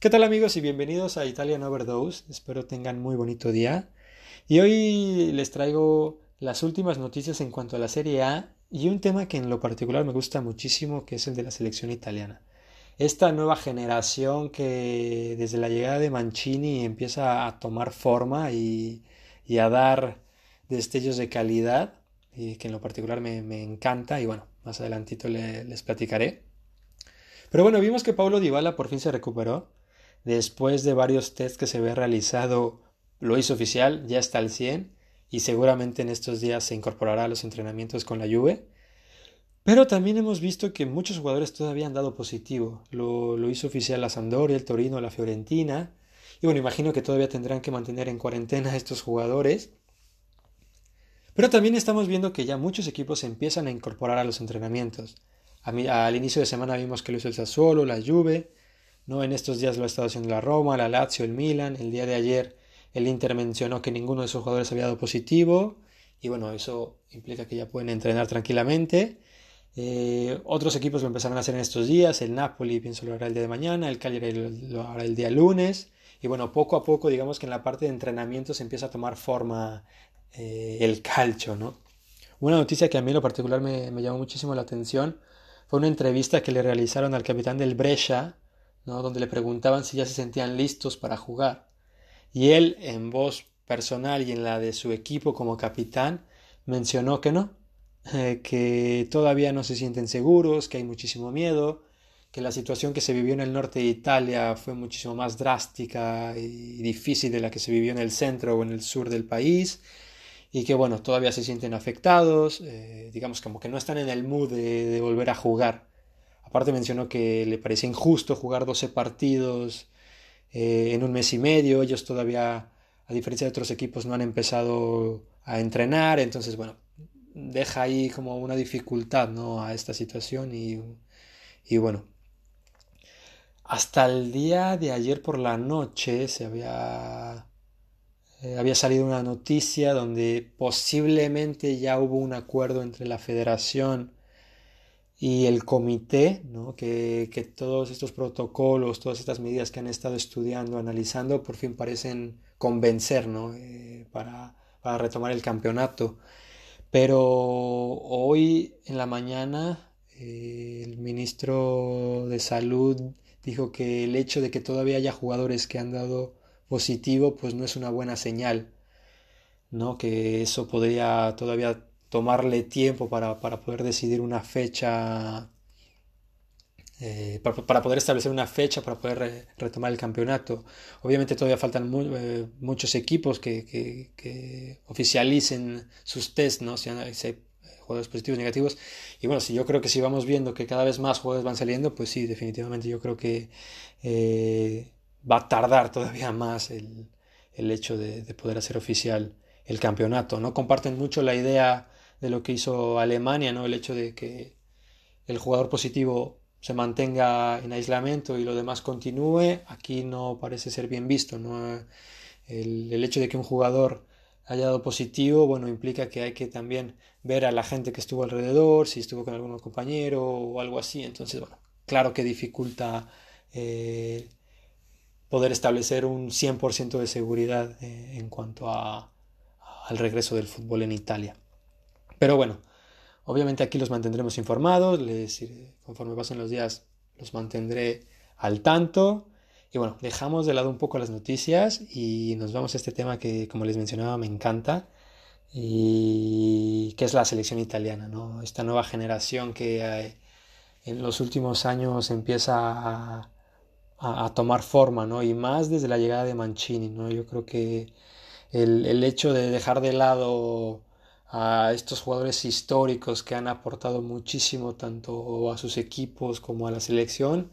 ¿Qué tal amigos y bienvenidos a Italian Overdose? Espero tengan muy bonito día. Y hoy les traigo las últimas noticias en cuanto a la Serie A y un tema que en lo particular me gusta muchísimo, que es el de la selección italiana. Esta nueva generación que desde la llegada de Mancini empieza a tomar forma y, a dar destellos de calidad, y que en lo particular me, encanta y bueno, más adelantito les platicaré. Pero bueno, vimos que Paulo Dybala por fin se recuperó después de varios tests que se había realizado, lo hizo oficial, ya está al 100 y seguramente en estos días se incorporará a los entrenamientos con la Juve. Pero también hemos visto que muchos jugadores todavía han dado positivo. Lo, hizo oficial la Sampdoria, el Torino, la Fiorentina. Y bueno, imagino que todavía tendrán que mantener en cuarentena a estos jugadores. Pero también estamos viendo que ya muchos equipos se empiezan a incorporar a los entrenamientos. al inicio de semana vimos que lo hizo el Sassuolo, la Juve, ¿no? En estos días lo ha estado haciendo la Roma, la Lazio, el Milan. El día de ayer el Inter mencionó que ninguno de esos jugadores había dado positivo. Y bueno, eso implica que ya pueden entrenar tranquilamente. Eh, otros equipos lo empezaron a hacer en estos días. El Napoli pienso lo hará el día de mañana. El Cagliari lo hará el día lunes. Y bueno, poco a poco, digamos que en la parte de entrenamiento se empieza a tomar forma eh, el calcio, ¿no? Una noticia que a mí en lo particular me, llamó muchísimo la atención fue una entrevista que le realizaron al capitán del Brescia, donde le preguntaban si ya se sentían listos para jugar. Y él, en voz personal y en la de su equipo como capitán, mencionó que no, eh, que todavía no se sienten seguros, que hay muchísimo miedo, que la situación que se vivió en el norte de Italia fue muchísimo más drástica y difícil de la que se vivió en el centro o en el sur del país y que bueno, todavía se sienten afectados, eh, digamos como que no están en el mood de volver a jugar. Aparte mencionó que le parecía injusto jugar 12 partidos eh, en un mes y medio. Ellos todavía, a diferencia de otros equipos, no han empezado a entrenar. Entonces, bueno, deja ahí como una dificultad ¿no? a esta situación y, y bueno. Hasta el día de ayer por la noche se había eh, había salido una noticia donde posiblemente ya hubo un acuerdo entre la federación y el comité, que, todos estos protocolos, todas estas medidas que han estado estudiando, analizando, por fin parecen convencer ¿no? Eh, para, para, retomar el campeonato. Pero hoy en la mañana eh, el ministro de Salud dijo que el hecho de que todavía haya jugadores que han dado positivo, pues no es una buena señal, ¿no? que eso podría todavía tomarle tiempo para, poder decidir una fecha, eh, para, poder establecer una fecha, para poder retomar el campeonato. Obviamente todavía faltan eh, muchos equipos que, oficialicen sus test, ¿no? Si hay, jugadores positivos, negativos. Y bueno, si yo creo que si vamos viendo que cada vez más jugadores van saliendo, pues sí, definitivamente yo creo que eh, va a tardar todavía más el, hecho de, de, poder hacer oficial el campeonato. No comparten mucho la idea de lo que hizo Alemania, ¿no? El hecho de que el jugador positivo se mantenga en aislamiento y lo demás continúe, aquí no parece ser bien visto, ¿no? El, hecho de que un jugador haya dado positivo, bueno, implica que hay que también ver a la gente que estuvo alrededor, si estuvo con algún compañero o algo así, entonces, bueno, claro que dificulta eh, poder establecer un 100% de seguridad eh, en cuanto a, al regreso del fútbol en Italia. Pero bueno, obviamente aquí los mantendremos informados, les, conforme pasen los días los mantendré al tanto. Y bueno, dejamos de lado un poco las noticias y nos vamos a este tema que, como les mencionaba, me encanta y que es la selección italiana, ¿no? Esta nueva generación que eh, en los últimos años empieza a, a, tomar forma, ¿no? Y más desde la llegada de Mancini, ¿no? Yo creo que el, el hecho de dejar de lado a estos jugadores históricos que han aportado muchísimo tanto a sus equipos como a la selección,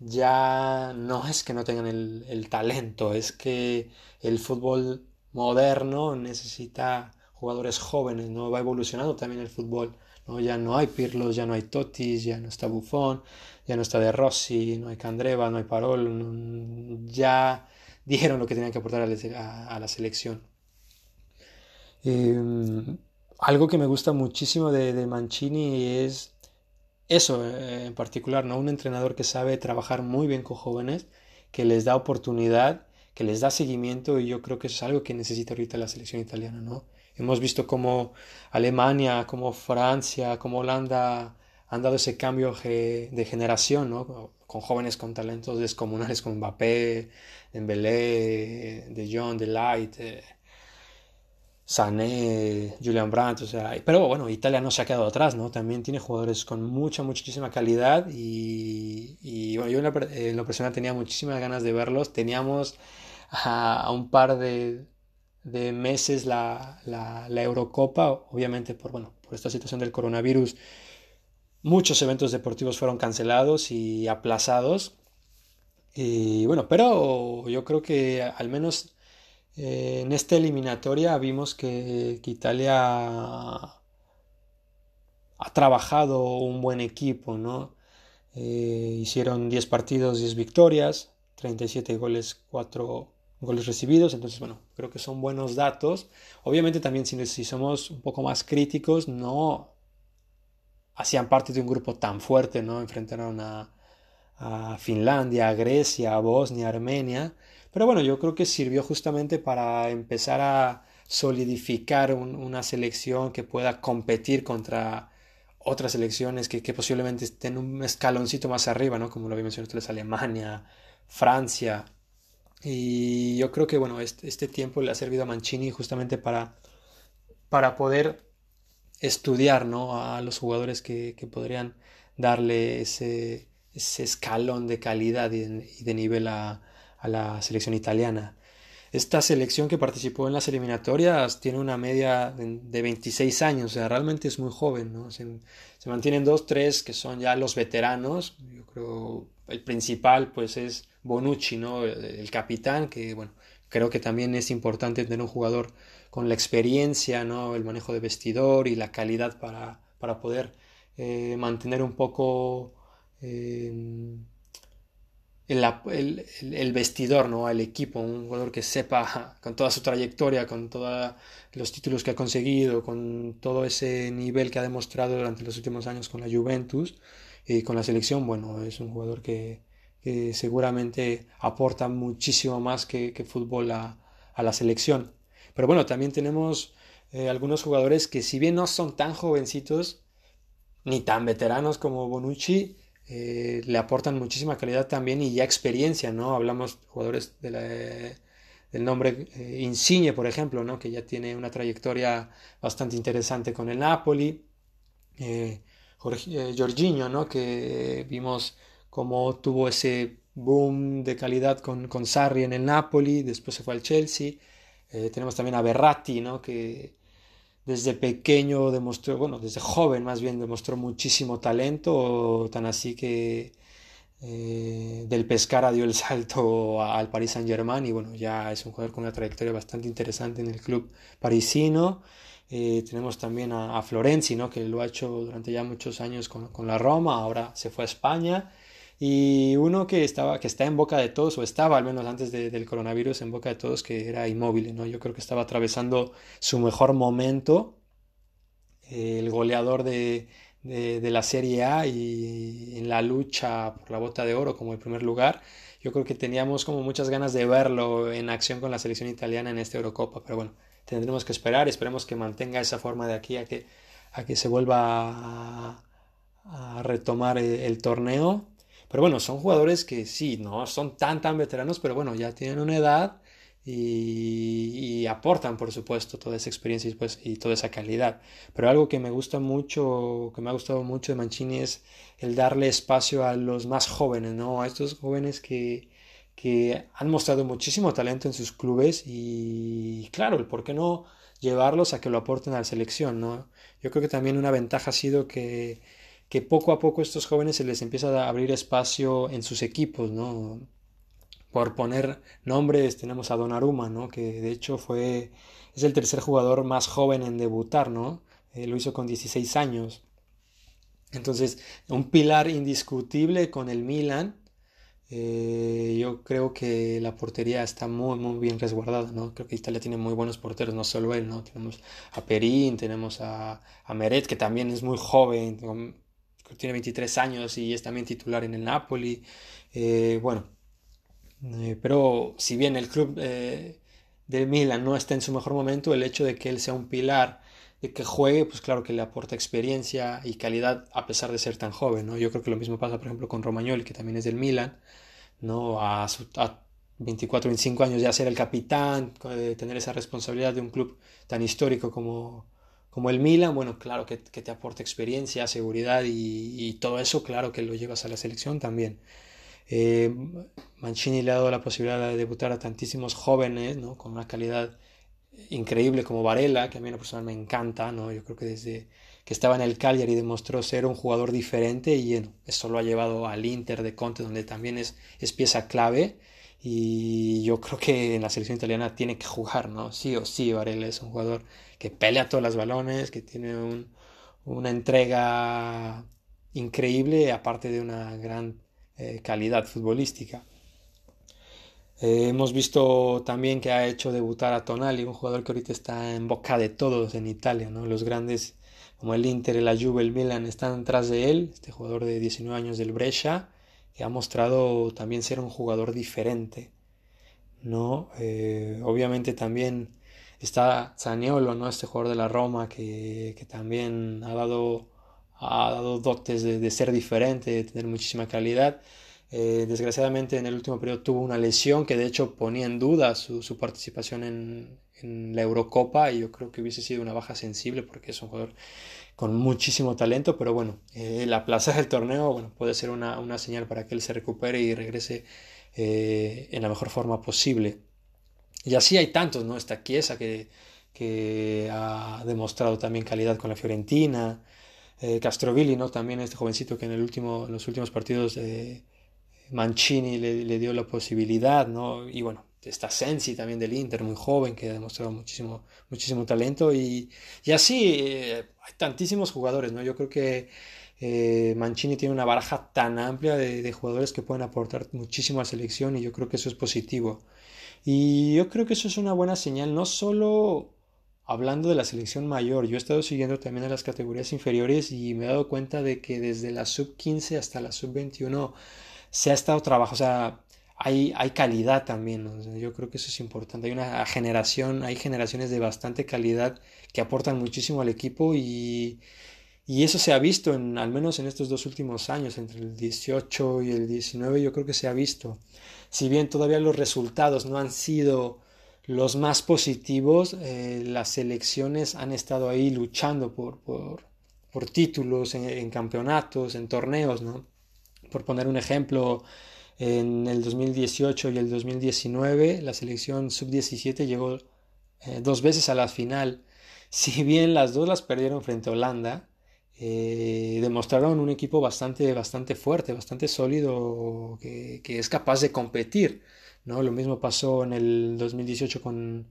ya no es que no tengan el, talento, es que el fútbol moderno necesita jugadores jóvenes, ¿no? Va evolucionando también el fútbol, ¿no? Ya no hay Pirlos, ya no hay Totis, ya no está Buffon, ya no está De Rossi, no hay Candreva, no hay Parol, ya dijeron lo que tenían que aportar a, la selección. Em, algo que me gusta muchísimo de, Mancini es eso eh, en particular, ¿no? Un entrenador que sabe trabajar muy bien con jóvenes, que les da oportunidad, que les da seguimiento y yo creo que eso es algo que necesita ahorita la selección italiana, ¿no? Hemos visto cómo Alemania, como Francia, como Holanda han dado ese cambio de generación, ¿no? Con jóvenes con talentos descomunales como Mbappé, Dembélé, De Jong, De Light, eh, Sané, Julian Brandt, o sea, pero bueno, Italia no se ha quedado atrás, ¿no? También tiene jugadores con mucha, muchísima calidad y, bueno, yo en lo, personal tenía muchísimas ganas de verlos. Teníamos a, un par de, meses la, la, Eurocopa, obviamente por, bueno, por esta situación del coronavirus, muchos eventos deportivos fueron cancelados y aplazados. Y bueno, pero yo creo que al menos eh, en esta eliminatoria vimos que, Italia ha trabajado un buen equipo, ¿no? Eh, hicieron 10 partidos, 10 victorias, 37 goles, 4 goles recibidos, entonces bueno, creo que son buenos datos. Obviamente también si, somos un poco más críticos, no hacían parte de un grupo tan fuerte, ¿no? Enfrentaron a, a Finlandia, a Grecia, a Bosnia, a Armenia, pero bueno, yo creo que sirvió justamente para empezar a solidificar una selección que pueda competir contra otras selecciones que, posiblemente estén un escaloncito más arriba, ¿no? Como lo había mencionado ustedes, Alemania, Francia. Y yo creo que, bueno, este, este, tiempo le ha servido a Mancini justamente para, para poder estudiar, ¿no? A los jugadores que, podrían darle ese, ese escalón de calidad y de nivel a, a la selección italiana. Esta selección que participó en las eliminatorias tiene una media de 26 años, o sea, realmente es muy joven, ¿no? Se, mantienen dos, tres que son ya los veteranos. Yo creo el principal, pues, es Bonucci, ¿no? El, capitán, que, bueno, creo que también es importante tener un jugador con la experiencia, ¿no? El manejo de vestidor y la calidad para, para poder eh, mantener un poco. Eh, el, el, vestidor, ¿no? El equipo, un jugador que sepa con toda su trayectoria, con todos los títulos que ha conseguido, con todo ese nivel que ha demostrado durante los últimos años con la Juventus y con la selección, bueno, es un jugador que, seguramente aporta muchísimo más que, fútbol a, la selección. Pero bueno, también tenemos eh, algunos jugadores que si bien no son tan jovencitos, ni tan veteranos como Bonucci, eh, le aportan muchísima calidad también y ya experiencia, ¿no? Hablamos jugadores de del nombre eh, Insigne, por ejemplo, ¿no? Que ya tiene una trayectoria bastante interesante con el Napoli. Eh, eh ¿no? Que vimos cómo tuvo ese boom de calidad con, con Sarri en el Napoli, después se fue al Chelsea. tenemos también a Berratti, ¿no? Que desde pequeño demostró, bueno, desde joven más bien demostró muchísimo talento, tan así que eh, del Pescara dio el salto al Paris Saint Germain y bueno, ya es un jugador con una trayectoria bastante interesante en el club parisino. Eh, tenemos también a, a, Florenzi, ¿no? que lo ha hecho durante ya muchos años con, con la Roma, ahora se fue a España y uno que estaba que está en boca de todos o estaba al menos antes del coronavirus en boca de todos que era inmóvil no yo creo que estaba atravesando su mejor momento el goleador de, de, la Serie A y en la lucha por la bota de oro como el primer lugar. Yo creo que teníamos como muchas ganas de verlo en acción con la selección italiana en esta Eurocopa pero bueno tendremos que esperar esperemos que mantenga esa forma de aquí a que a que se vuelva a, retomar el torneo pero bueno, son jugadores que sí, no son tan, tan veteranos, pero bueno, ya tienen una edad y, aportan, por supuesto, toda esa experiencia y, pues, y toda esa calidad. Pero algo que me gusta mucho, que me ha gustado mucho de Mancini es el darle espacio a los más jóvenes, ¿no? A estos jóvenes que, que han mostrado muchísimo talento en sus clubes y claro, el por qué no llevarlos a que lo aporten a la selección, ¿no? Yo creo que también una ventaja ha sido que que poco a poco estos jóvenes se les empieza a abrir espacio en sus equipos, ¿no? Por poner nombres, tenemos a Donnarumma, ¿no? Que de hecho fue, es el tercer jugador más joven en debutar, ¿no? Eh, lo hizo con 16 años. Entonces, un pilar indiscutible con el Milan. Eh, yo creo que la portería está muy, muy bien resguardada, ¿no? Creo que Italia tiene muy buenos porteros, no solo él, ¿no? Tenemos a Perín, tenemos a, a Meret, que también es muy joven, tiene 23 años y es también titular en el Napoli. Eh, bueno, Eh, pero si bien el club eh, de Milan no está en su mejor momento, el hecho de que él sea un pilar, de que juegue, pues claro que le aporta experiencia y calidad a pesar de ser tan joven, ¿no? Yo creo que lo mismo pasa, por ejemplo, con Romagnoli, que también es del Milan, ¿no? A, a 24, 25 años ya ser el capitán, eh, tener esa responsabilidad de un club tan histórico como, como el Milan, bueno, claro que, te aporta experiencia, seguridad y, todo eso, claro que lo llevas a la selección también. Eh, Mancini le ha dado la posibilidad de debutar a tantísimos jóvenes, ¿no? Con una calidad increíble como Varela, que a mí en personal me encanta, ¿no? Yo creo que desde que estaba en el Cagliari demostró ser un jugador diferente y eso lo ha llevado al Inter de Conte, donde también es pieza clave y yo creo que en la selección italiana tiene que jugar, ¿no? Sí o sí, Varela es un jugador que pelea todos los balones, que tiene una entrega increíble, aparte de una gran eh, calidad futbolística. Eh, hemos visto también que ha hecho debutar a Tonali, un jugador que ahorita está en boca de todos en Italia, ¿no? Los grandes como el Inter, la Juve, el Milan están detrás de él, este jugador de 19 años del Brescia, que ha mostrado también ser un jugador diferente, ¿no? Eh, obviamente también está Zaniolo, ¿no? Este jugador de la Roma que, también ha dado, ha dado dotes de, ser diferente, de tener muchísima calidad. Eh, desgraciadamente en el último periodo tuvo una lesión que de hecho ponía en duda su, participación en, la Eurocopa y yo creo que hubiese sido una baja sensible porque es un jugador con muchísimo talento, pero bueno, eh, la plaza del torneo bueno, puede ser una, señal para que él se recupere y regrese eh, en la mejor forma posible. Y así hay tantos, ¿no? Esta Chiesa que, que ha demostrado también calidad con la Fiorentina, eh, Castrovilli, ¿no? También este jovencito que en, el último, en los últimos partidos de Mancini le, dio la posibilidad, ¿no? Y bueno, está Sensi también del Inter, muy joven, que ha demostrado muchísimo, muchísimo talento. Y, y así eh, hay tantísimos jugadores, ¿no? Yo creo que eh, Mancini tiene una baraja tan amplia de, de, jugadores que pueden aportar muchísimo a la selección y yo creo que eso es positivo. Y yo creo que eso es una buena señal, no solo hablando de la selección mayor, yo he estado siguiendo también a las categorías inferiores y me he dado cuenta de que desde la sub 15 hasta la sub 21 se ha estado trabajando, o sea, hay, hay calidad también, yo creo que eso es importante, hay una generación, hay generaciones de bastante calidad que aportan muchísimo al equipo y, y eso se ha visto, en, al menos en estos dos últimos años, entre el 18 y el 19, yo creo que se ha visto. Si bien todavía los resultados no han sido los más positivos, eh, las selecciones han estado ahí luchando por, por, por títulos en, en, campeonatos, en torneos, ¿no? Por poner un ejemplo, en el 2018 y el 2019 la selección sub-17 llegó eh, dos veces a la final. Si bien las dos las perdieron frente a Holanda, eh, demostraron un equipo bastante, bastante fuerte, bastante sólido, que, que, es capaz de competir. ¿no? Lo mismo pasó en el 2018 con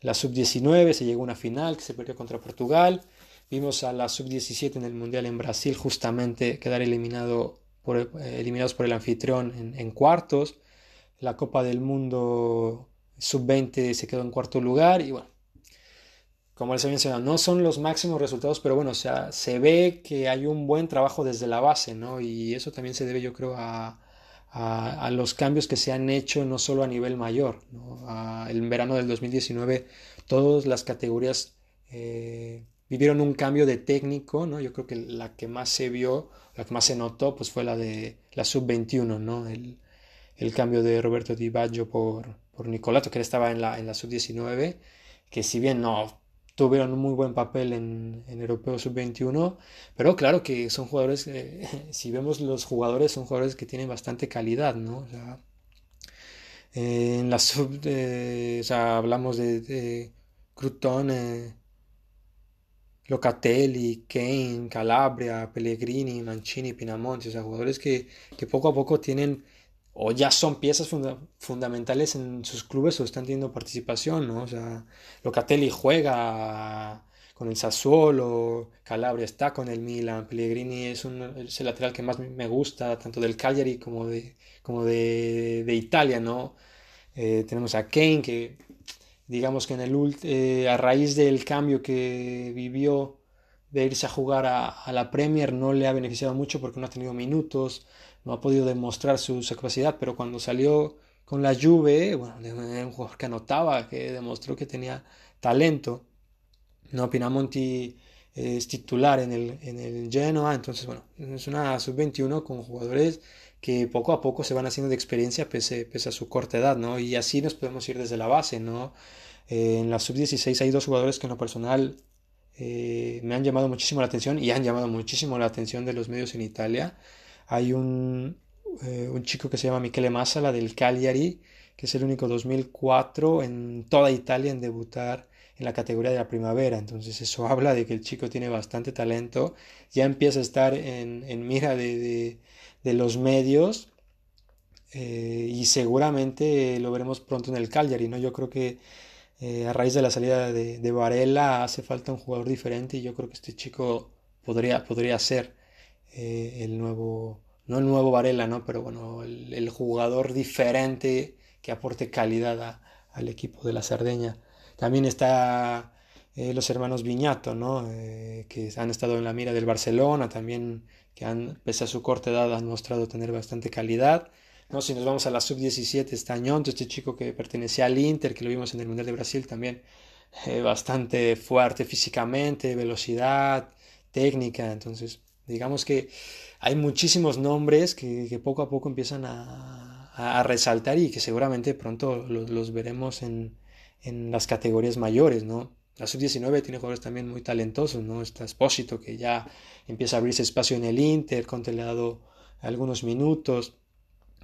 la sub-19, se llegó a una final que se perdió contra Portugal. Vimos a la sub-17 en el Mundial en Brasil justamente quedar eliminado eh, eliminados por el anfitrión en, cuartos. La Copa del Mundo sub-20 se quedó en cuarto lugar y bueno, como les he mencionado, no son los máximos resultados, pero bueno, o sea, se ve que hay un buen trabajo desde la base, ¿no? Y eso también se debe, yo creo, a, a, los cambios que se han hecho no solo a nivel mayor, ¿no? el verano del 2019 todas las categorías eh, vivieron un cambio de técnico, ¿no? Yo creo que la que más se vio, la que más se notó, pues fue la de la sub-21, ¿no? El, el, cambio de Roberto Di Baggio por, por Nicolato, que él estaba en la, en la sub-19, que si bien no tuvieron un muy buen papel en, en Europeo Sub-21, pero claro que son jugadores, si vemos los jugadores, son jugadores que tienen bastante calidad, ¿no? En la sub, o sea, hablamos de, de Crouton, eh, Locatelli, Kane, Calabria, Pellegrini, Mancini, Pinamonti, o sea, jugadores que, que poco a poco tienen o ya son piezas fundamentales en sus clubes o están teniendo participación, ¿no? O sea, Locatelli juega con el Sassuolo, Calabria está con el Milan, Pellegrini es, un, el lateral que más me gusta, tanto del Cagliari como de, como de, de Italia, ¿no? Eh, tenemos a Kane que digamos que en el eh, a raíz del cambio que vivió de irse a jugar a, la Premier no le ha beneficiado mucho porque no ha tenido minutos, no ha podido demostrar su, capacidad, pero cuando salió con la Juve, bueno, un jugador que anotaba, que demostró que tenía talento. No, Pinamonti es titular en el, en el Genoa, entonces bueno, es una sub-21 con jugadores que poco a poco se van haciendo de experiencia pese, a su corta edad, ¿no? Y así nos podemos ir desde la base, ¿no? Eh, en la sub-16 hay dos jugadores que en lo personal eh, me han llamado muchísimo la atención y han llamado muchísimo la atención de los medios en Italia. Hay un, eh, chico que se llama Michele Massala del Cagliari, que es el único 2004 en toda Italia en debutar en la categoría de la primavera. Entonces eso habla de que el chico tiene bastante talento, ya empieza a estar en, mira de, los medios eh, y seguramente lo veremos pronto en el Cagliari. ¿no? Yo creo que eh, a raíz de la salida de, de, Varela hace falta un jugador diferente y yo creo que este chico podría, podría ser eh, el nuevo, no el nuevo Varela, ¿no? pero bueno, el, jugador diferente que aporte calidad al equipo de la Sardeña. También está eh, los hermanos Viñato, ¿no? Eh, que han estado en la mira del Barcelona, también que han, pese a su corta edad, han mostrado tener bastante calidad. ¿no? Si nos vamos a la sub-17, está Ñonto, este chico que pertenecía al Inter, que lo vimos en el Mundial de Brasil también, eh, bastante fuerte físicamente, velocidad, técnica. Entonces, digamos que hay muchísimos nombres que, que poco a poco empiezan a, a, resaltar y que seguramente pronto los, los veremos en, en las categorías mayores, ¿no? La sub-19 tiene jugadores también muy talentosos, ¿no? Está Espósito que ya empieza a abrirse espacio en el Inter, Conte le ha dado algunos minutos.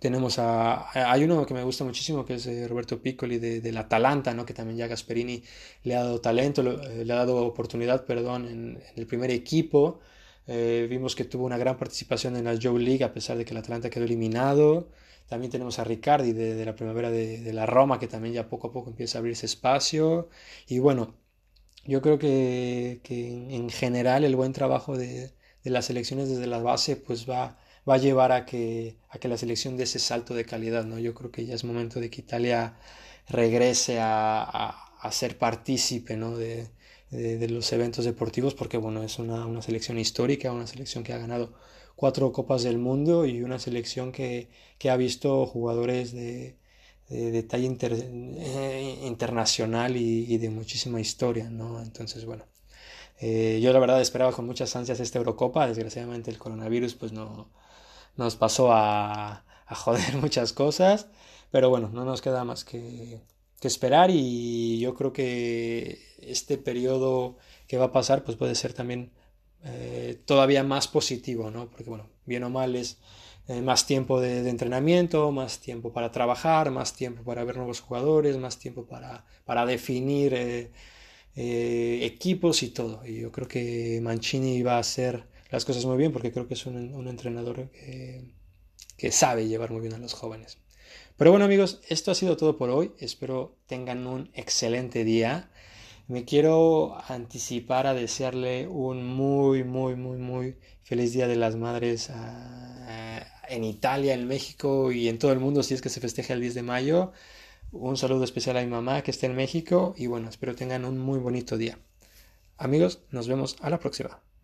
Tenemos a, hay uno que me gusta muchísimo que es eh, Roberto Piccoli de, del Atalanta, ¿no? que también ya Gasperini le ha dado talento, eh, le ha dado oportunidad, perdón, en, el primer equipo. Eh, vimos que tuvo una gran participación en la Joe League a pesar de que el Atalanta quedó eliminado. También tenemos a Ricardi de, la primavera de, la Roma, que también ya poco a poco empieza a abrirse espacio. Y bueno, yo creo que, en general el buen trabajo de, las selecciones desde la base pues va, va a llevar a que, a que la selección dé ese salto de calidad. ¿no? Yo creo que ya es momento de que Italia regrese a, a, ser partícipe ¿no? de, de, los eventos deportivos porque bueno, es una, una selección histórica, una selección que ha ganado cuatro copas del mundo y una selección que, que ha visto jugadores de, de, talla eh, internacional y, de muchísima historia, ¿no? Entonces, bueno, eh, yo la verdad esperaba con muchas ansias esta Eurocopa, desgraciadamente el coronavirus pues no nos pasó a, a joder muchas cosas, pero bueno, no nos queda más que, que esperar y yo creo que este periodo que va a pasar pues puede ser también eh, todavía más positivo, ¿no? Porque, bueno, bien o mal es eh, más tiempo de, entrenamiento, más tiempo para trabajar, más tiempo para ver nuevos jugadores, más tiempo para, para definir eh, equipos y todo. Y yo creo que Mancini va a hacer las cosas muy bien porque creo que es un, un entrenador que sabe llevar muy bien a los jóvenes. Pero bueno amigos, esto ha sido todo por hoy. Espero tengan un excelente día. Me quiero anticipar a desearle un muy, muy, muy, muy feliz Día de las Madres en Italia, en México y en todo el mundo si es que se festeja el 10 de mayo. Un saludo especial a mi mamá que está en México y bueno, espero tengan un muy bonito día. Amigos, nos vemos a la próxima.